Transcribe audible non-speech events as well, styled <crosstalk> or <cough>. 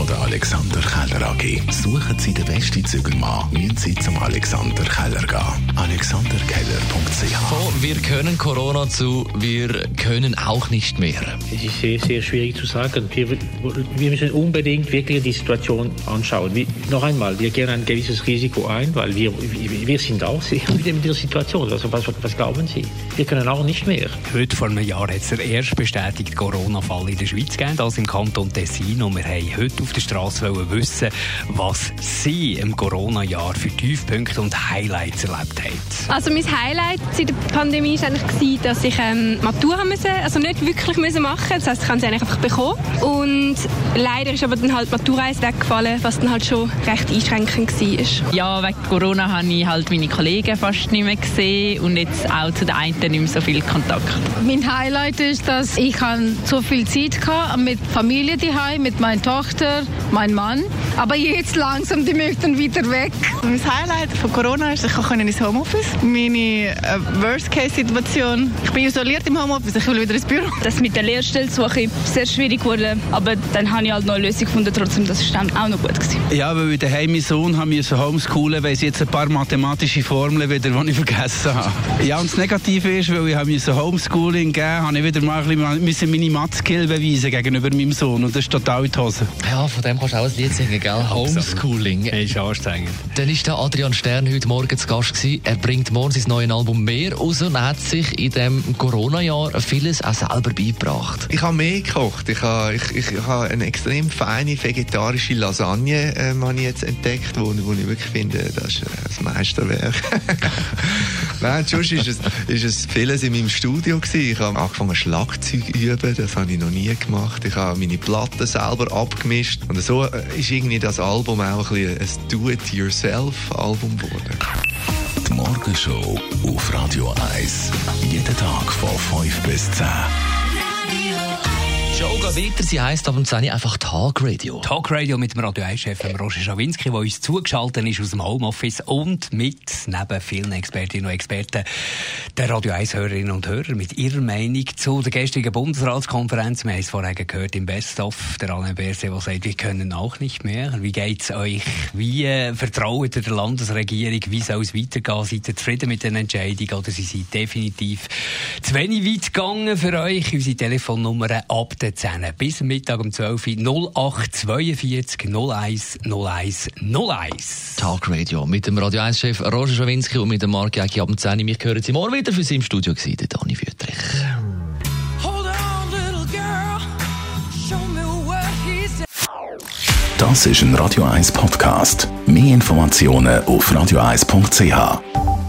von der Alexander Keller AG. Suchen Sie den besten Zügelmann, müssen Sie zum Alexander Keller gehen. AlexanderKeller.ch So, wir können Corona zu, wir können auch nicht mehr. Es ist sehr, sehr schwierig zu sagen. Wir, wir müssen unbedingt wirklich die Situation anschauen. Wie, noch einmal, wir gehen ein gewisses Risiko ein, weil wir, wir sind auch sehr mit der Situation. Also was, was glauben Sie? Wir können auch nicht mehr. Heute vor einem Jahr hat es der erste bestätigte Corona-Fall in der Schweiz gegeben, das im Kanton Tessin. Und wir haben heute auf der Straße wissen, was Sie im Corona-Jahr für Tiefpunkte und Highlights erlebt haben. Also mein Highlight seit der Pandemie war eigentlich, dass ich ähm, Matura müssen, also nicht wirklich müssen machen Das heisst, ich kann sie eigentlich einfach bekommen. Und leider ist aber dann halt Matura weggefallen, was dann halt schon recht einschränkend war. Ja, wegen Corona habe ich halt meine Kollegen fast nicht mehr gesehen und jetzt auch zu den einen nicht mehr so viel Kontakt. Mein Highlight ist, dass ich so viel Zeit hatte mit Familie daheim, mit meiner Tochter, meinem Mann. Aber jetzt langsam, die möchten wieder weg. Mein Highlight von Corona ist, ich kann ins Homeoffice. Meine äh, Worst-Case-Situation, ich bin isoliert im Homeoffice, ich will wieder ins Büro. Das mit der Lehrstellsuche sehr schwierig wurde, aber dann habe ich halt noch eine Lösung gefunden, trotzdem, das war dann auch noch gut. Gewesen. Ja, weil ich daheim meinen Sohn haben müssen homeschoolen, weil es jetzt ein paar mathematische Formeln wieder, die ich vergessen habe. Ja, und das Negative ist, weil ich habe Homeschooling geben habe ich wieder mal ein bisschen meine Math-Skill beweisen gegenüber meinem Sohn und das ist total in die Hose. Ja, von dem kannst du auch ein Lied singen, gell? Homeschooling. Das ist anstrengend. Dann war der Adrian Stern heute Morgen zu Gast. Gewesen. Er bringt morgen sein neues Album mehr raus und hat sich in diesem Corona-Jahr vieles auch selber beigebracht. Ich habe mehr gekocht. Ich habe, ich, ich, ich habe eine extrem feine vegetarische Lasagne ähm, habe ich jetzt entdeckt, wo, wo ich wirklich finde, das ist das Meisterwerk. <laughs> Nein, sonst ist es, ist es vieles in meinem Studio gewesen. Ich habe angefangen Schlagzeug üben, das habe ich noch nie gemacht. Ich habe meine Platten selber abgemischt und so ist irgendwie das Album auch ein, ein Do-it-yourself-Album geworden. Die Morgenshow auf Radio 1. Jeden Tag von 5 bis 10. Geht weiter. Sie heisst ab und zu einfach Talk Radio. Talk Radio mit dem Radio 1-Chef Roger Schawinski, der uns zugeschaltet ist aus dem Homeoffice und mit, neben vielen Expertinnen und Experten, der Radio 1-Hörerinnen und Hörer mit ihrer Meinung zu der gestrigen Bundesratskonferenz. Wir haben es vorher gehört im Best-of, der Alain Berset, der sagt, wir können auch nicht mehr. Wie geht es euch? Wie äh, vertraut ihr der Landesregierung? Wie soll es weitergehen? Seid ihr zufrieden mit den Entscheidungen oder sie sind definitiv zu wenig weit gegangen für euch? Unsere Telefonnummer ab der 10 bis Mittag um 12 Uhr 0842 01 01 01. Talk Radio mit dem Radio 1-Chef Roger Schawinski und mit dem Mark Jäcki ab dem 10 Wir hören Sie morgen wieder für Sie im Studio gewesen, der Dani Wüttrich. Das ist ein Radio 1 Podcast. Mehr Informationen auf radio1.ch.